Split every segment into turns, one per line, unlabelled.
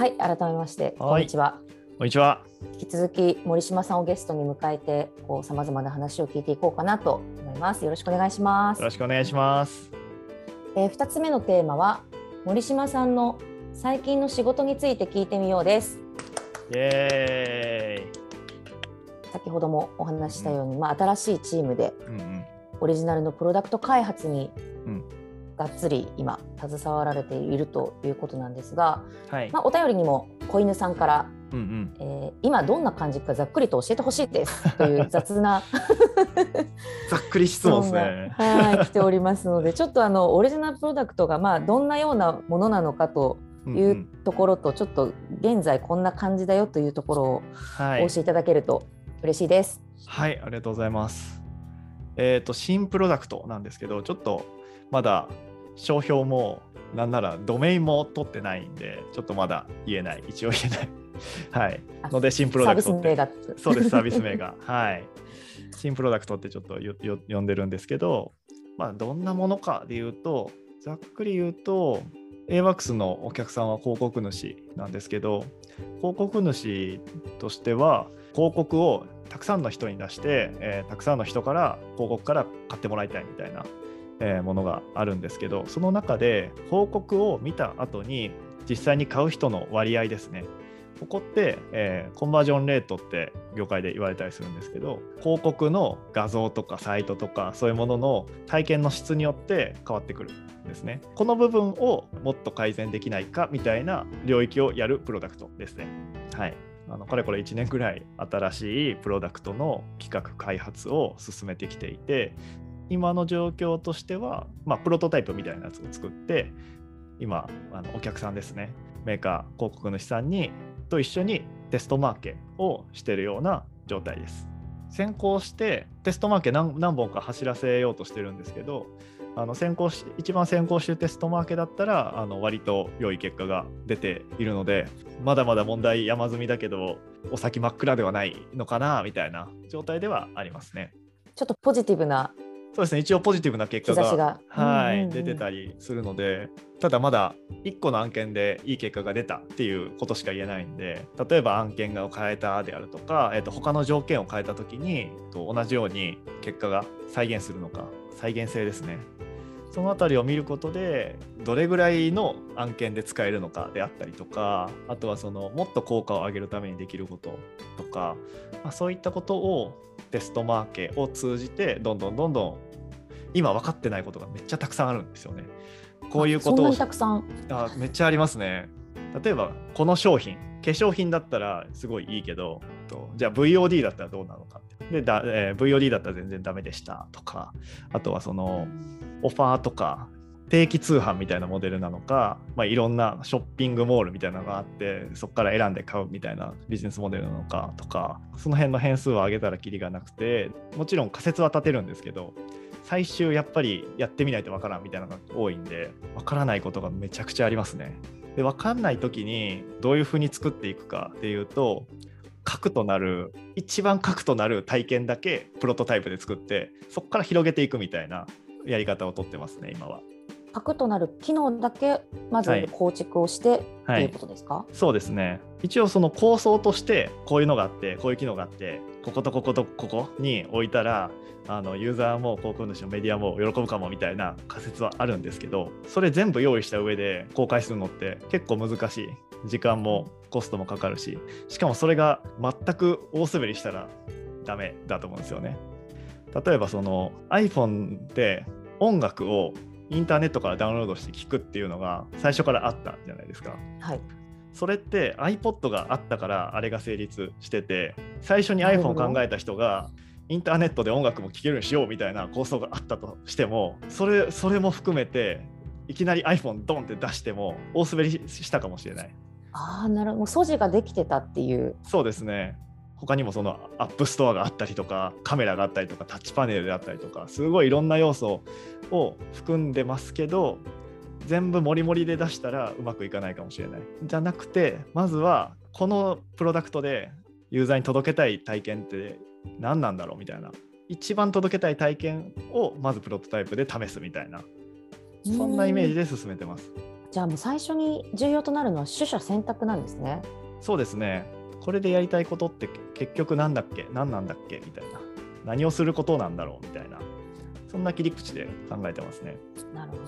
はい、改めまして、こんにちは。
こんにちは。
引き続き森島さんをゲストに迎えて、こうさまざまな話を聞いていこうかなと思います。よろしくお願いします
よ。ろしくお願いします。
えー、二つ目のテーマは森島さんの最近の仕事について聞いてみようです。
イエ
先ほどもお話ししたように、まあ新しいチームで
ーイ。うんうん。
オリジナルのプロダクト開発に
うん
がっつり今携わられているということなんですが、
はい。
まあお便りにも子犬さんから、
うんうん。
えー今どんな感じかざっくりと教えてほしいですという雑な
ざっくり質問ですね。
はい来ておりますのでちょっとあのオリジナルプロダクトがまあどんなようなものなのかとい
うんう
うんところとちょっと現在こんな感じだよというところを
はい
お教えいただけると嬉しいです。
はい、ありがとうございます。えっ、と、新プロダクトなんですけど、ちょっとまだ商標も、なんならドメインも取ってないんで、ちょっとまだ言えない、一応言えない。はい。
あ
ので、新プロダクトって
サービス名。が
そうです、サービス名が。はい。新プロダクトってちょっとよよ呼んでるんですけど、まあ、どんなものかで言うと、ざっくり言うと、AWAX のお客さんは広告主なんですけど、広告主としては、広告をたくさんの人に出して、えーたくさんの人から広告から買ってもらいたいみたいな、えーものがあるんですけど、その中で広告を見た後に実際に買う人の割合ですね。ここって、えーコンバージョンレートって業界で言われたりするんですけど広告の画像とかサイトとかそういうものの体験の質によって変わってくるんですね。この部分をもっと改善できないかみたいな領域をやるプロダクトですね。はい。あのかれこれ1年くらい新しいプロダクトの企画開発を進めてきていて今の状況としては、まあ、プロトタイプみたいなやつを作って今あのお客さんですねメーカー広告主さんにと一緒にテストマーケをしているような状態です。先行してテストマーケ何何本か走らせようとしてるんですけどあの先行し一番先行してるテストマーケだったらあの割と良い結果が出ているのでまだまだ問題山積みだけどお先真っ暗ではないのかなみたいな状態ではありますね。
ちょっとポジティブな
そうですね。一応ポジティブな結果がはい、出てたりするのでただまだ1個の案件でいい結果が出たっていうことしか言えないんで例えば案件を変えたであるとか、えっと他の条件を変えた時にと同じように結果が再現するのか再現性ですね。そのあたりを見ることでどれぐらいの案件で使えるのかであったりとかあとはそのもっと効果を上げるためにできることとか、まあ、そういったことをテストマーケを通じてどんどんどんどん今分かってないことがめっちゃたくさんあるんですよね。こういうことを
そんなにたくさん？
あめっちゃありますね。例えばこの商品化粧品だったらすごいいいけどとじゃあ VOD だったらどうなのかでだ、えー VOD だったら全然ダメでしたとかあとはそのオファーとか定期通販みたいなモデルなのか、まあ、いろんなショッピングモールみたいなのがあってそこから選んで買うみたいなビジネスモデルなのかとかその辺の変数を上げたらキリがなくてもちろん仮説は立てるんですけど最終やっぱりやってみないとわからんみたいなのが多いんでわからないことがめちゃくちゃありますね。でわかんない時にどういうふうに作っていくかっていうと核となる一番核となる体験だけプロトタイプで作ってそこから広げていくみたいなやり方をとってますね今は。
核となる機能だけまず
はい
構築をしてと
はいいう
ことですか、
そうですね一応その構想としてこういうのがあってこういう機能があってこことこことここに置いたらあのユーザーも広告主のメディアも喜ぶかもみたいな仮説はあるんですけどそれ全部用意した上で公開するのって結構難しい。時間もコストもかかるししかもそれが全く大滑りしたらダメだと思うんですよね。例えばその iPhone で音楽をインターネットからダウンロードして聞くっていうのが最初からあったじゃないですか。
はい。
それって iPod があったからあれが成立してて最初に iPhone
ど。
を考えた人がインターネットで音楽も聴けるようにしようみたいな構想があったとしてもそれそれも含めていきなり iPhone ドンって出しても大滑りしたかもしれない。
ああなるほど。素地ができてたっていう。
そうですね。他にもその App Store があったりとかカメラがあったりとかタッチパネルであったりとかすごいいろんな要素を含んでますけど全部モリモリで出したらうまくいかないかもしれないじゃなくてまずはこのプロダクトでユーザーに届けたい体験って何なんだろうみたいな一番届けたい体験をまずプロトタイプで試すみたいなそんなイメージで進めてます
じゃあもう最初に重要となるのは取捨選択なんですね。
そうですね。これでやりたいことって結局なんだっけ？何なんだっけ？みたいな。何をすることなんだろう？みたいな。そんな切り口で考えてますね。
なるほど。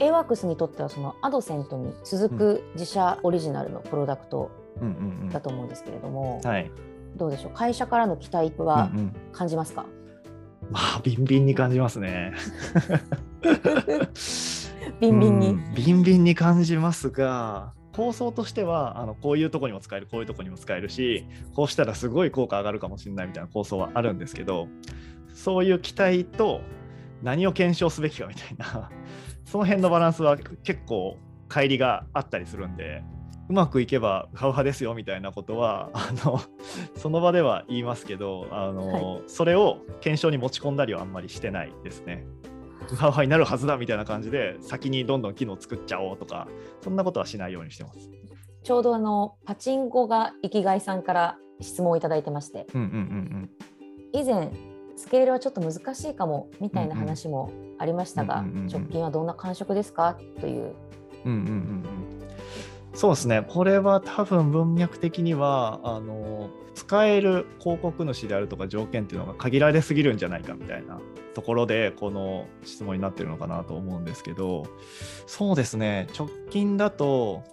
AWORKS にとってはそのアドセントに続く自社オリジナルのプロダクトだと思うんですけれども、
はい、
どうでしょう？会社からの期待は感じますか、
うんうん、まあビンビンに感じますね。
ビンビンに、
ビンビンに感じますが構想としてはあのこういうとこにも使えるこういうとこにも使えるしこうしたらすごい効果上がるかもしれないみたいな構想はあるんですけどそういう期待と何を検証すべきかみたいなその辺のバランスは結構乖離があったりするんでうまくいけばウハウハですよみたいなことはあの その場では言いますけどあの、はい、それを検証に持ち込んだりはあんまりしてないですね。ウハウハになるはずだみたいな感じで先にどんどん機能作っちゃおうとかそんなことはしないようにしてます。
ちょうどあのパチンコが生きがいさんから質問をいただいてまして、
うんうんうんうん、
以前スケールはちょっと難しいかもみたいな話もありましたが、直近はどんな感触ですか？という。
うんうんうんうん。そうですね、これは多分文脈的にはあの使える広告主であるとか条件っていうのが限られすぎるんじゃないかみたいなところでこの質問になってるのかなと思うんですけどそうですね。直近だと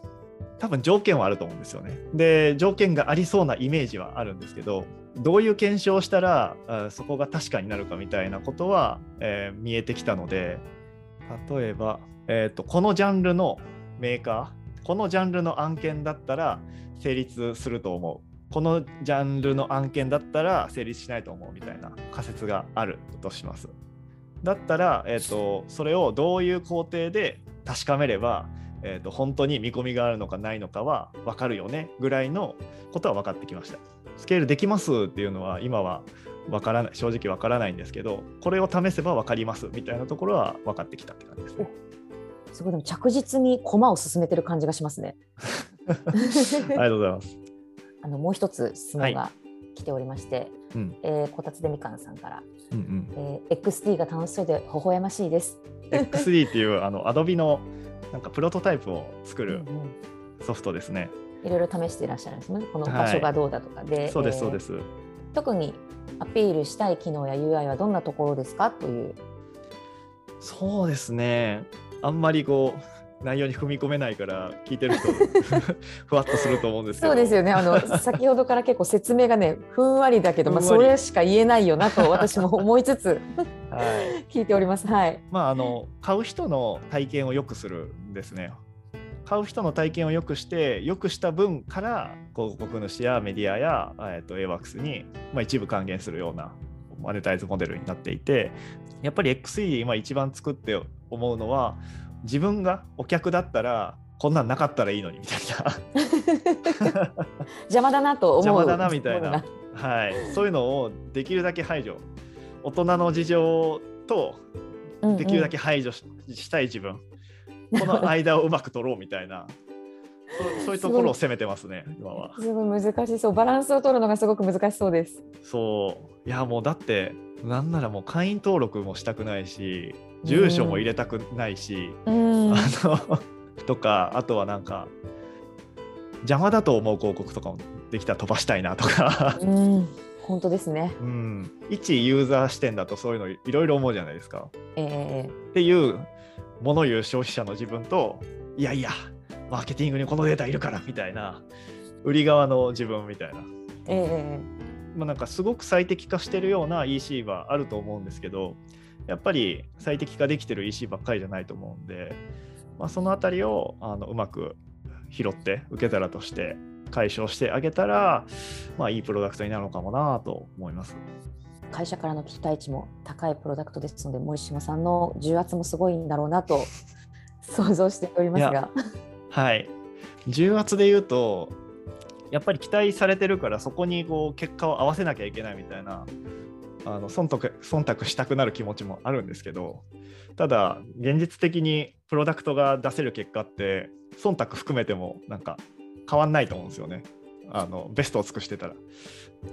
多分条件はあると思うんですよね。で条件がありそうなイメージはあるんですけどどういう検証をしたらそこが確かになるかみたいなことは、えー、見えてきたので例えば、えーと、このジャンルのメーカーこのジャンルの案件だったら成立すると思うこのジャンルの案件だったら成立しないと思うみたいな仮説があるとします。だったら、えーとそれをどういう工程で確かめればえーと、本当に見込みがあるのかないのかは分かるよねぐらいのことは分かってきました。スケールできますっていうのは今は分からない正直分からないんですけどこれを試せば分かりますみたいなところは分かってきたって感じですね。
すごいでも着実に駒を進めてる感じがしますね。
ありがとうございます。
あのもう一つ質問が来ておりまして、はいうん、えー、こたつでみかんさんから、うんうん、えー、XD が楽しそうで微笑ましいです。
XD っていうあのアドビのなんかプロトタイプを作るソフトですね。
いろいろ試していらっしゃるんですね。この場所がどうだとかで。はい、
そうですそうです、えー、
特にアピールしたい機能や UI はどんなところですか？という。
そうですね。あんまりこう内容に踏み込めないから聞いてる人 ふわっとすると思うんですけ
どそうですよねあの先ほどから結構説明がねふんわりだけど、まあ、それしか言えないよなと 私も思いつつ、はい、聞いております。はい、
まああの買う人の体験を良くするんですね。買う人の体験を良くして良くした分から広告主やメディアや、えーと、と AWACS に、まあ、一部還元するようなマネタイズモデルになっていてやっぱり XE で今一番作って思うのは自分がお客だったらこんなんなかったらいいのにみたい
な。邪魔だなと思う。
邪魔だなみたいな、はい、そういうのをできるだけ排除。大人の事情とできるだけ排除したい自分、この間をうまく取ろうみたいな。そ そういうところを攻めてますね今は。
すごい難しそう。バランスを取るのがすごく難しそうです。
そう。いやもうだってなんならもう会員登録もしたくないし住所も入れたくないし、うん、あの とかあとはなんか邪魔だと思う広告とかもできたら飛ばしたいなとか。
うん、本当ですね、
うん、一ユーザー視点だとそういうのいろいろ思うじゃないですか。
え
ー、っていうもの言う消費者の自分といやいやマーケティングにこのデータいるからみたいな売り側の自分みたいな。
え
ー、まあ、なんかすごく最適化してるような EC はあると思うんですけどやっぱり最適化できてる EC ばっかりじゃないと思うんで、まあ、そのあたりをあのうまく拾って受け皿として解消してあげたら、まあ、いいプロダクトになるのかもなと思います。
会社からの期待値も高いプロダクトですので森島さんの重圧もすごいんだろうなと 想像しておりますが。
はい。重圧で言うとやっぱり期待されてるからそこにこう結果を合わせなきゃいけないみたいなあの忖度忖度したくなる気持ちもあるんですけどただ現実的にプロダクトが出せる結果って忖度含めてもなんか変わんないと思うんですよね。あのベストを尽くしてたら。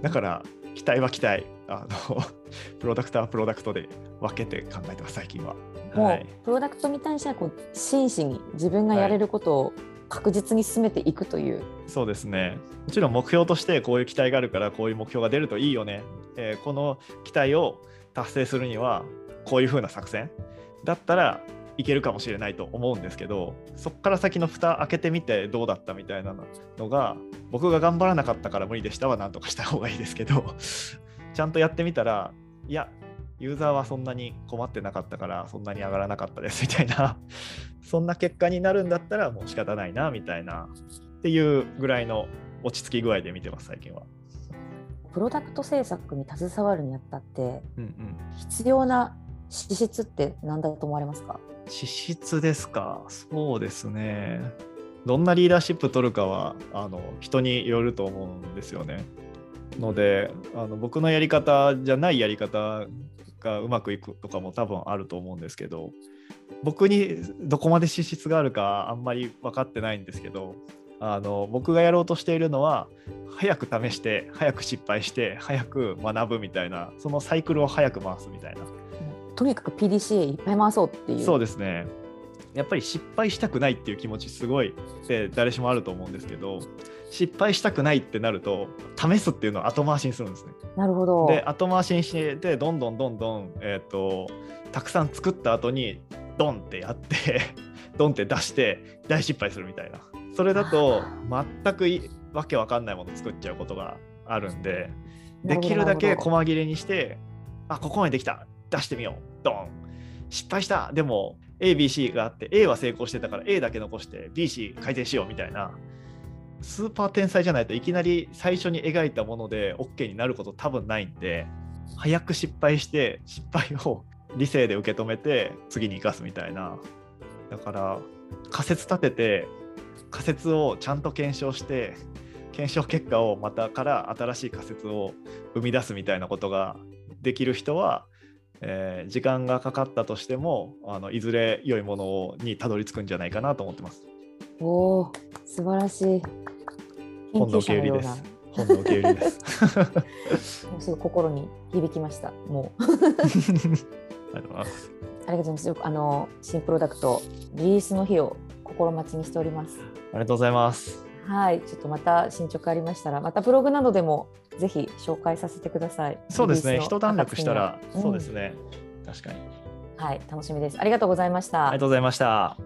だから期待は期待。あの プロダクトはプロダクトで分けて考えてます最近は。
もう、はい、プロダクトに対してはこう真摯に自分がやれることを確実に進めていくという、はい、
そうですね。もちろん目標としてこういう期待があるからこういう目標が出るといいよね、えー、この期待を達成するにはこういうふうな作戦だったらいけるかもしれないと思うんですけどそこから先の蓋開けてみてどうだったみたいなのが僕が頑張らなかったから無理でしたはなんとかした方がいいですけど ちゃんとやってみたらいやユーザーはそんなに困ってなかったからそんなに上がらなかったですみたいな そんな結果になるんだったらもう仕方ないなみたいなっていうぐらいの落ち着き具合で見てます最近は。
プロダクト制作に携わるにあたって、うんうん、必要な資質って何だと思われますか？
資質ですか？そうですね。どんなリーダーシップ取るかはあの人によると思うんですよね。のであの僕のやり方じゃないやり方がうまくいくとかも多分あると思うんですけど僕にどこまで資質があるかあんまり分かってないんですけどあの僕がやろうとしているのは早く試して早く失敗して早く学ぶみたいなそのサイクルを早く回すみたいな。
とにかく PDCA いっぱい回そうっていう。
そうですね。やっぱり失敗したくないっていう気持ちすごいって誰しもあると思うんですけど失敗したくないってなると試すっていうのを後回しにするんですね。
なるほど
で後回しにしてどんどんどんどん、えーと、たくさん作った後にドンってやって ドンって出して大失敗するみたいなそれだと全くわけわかんないもの作っちゃうことがあるんでできるだけ細切れにしてあここまでできた出してみよう。ドン。失敗した。でも ABC があって A は成功してたから A だけ残して BC 改善しようみたいな。スーパー天才じゃないといきなり最初に描いたもので OK になること多分ないんで早く失敗して失敗を理性で受け止めて次に生かすみたいな。だから仮説立てて仮説をちゃんと検証して検証結果をまたから新しい仮説を生み出すみたいなことができる人は、えー、時間がかかったとしてもあのいずれ良いものにたどり着くんじゃないかなと思ってます。
おお素晴らしい。
本の受け売りです。本の受け売りです。
もうすぐ心に響きました。もう。あ
りがとうございます。
ありがとうございます。あの新プロダクトリリースの日を心待ちにしております。
ありがとうございます。
はい、ちょっとまた進捗ありましたら、またブログなどでもぜひ紹介させてください。
そうですね。一段落したら、そうですね。確かに。
はい、楽しみです。ありがとうございました。
ありがとうございました。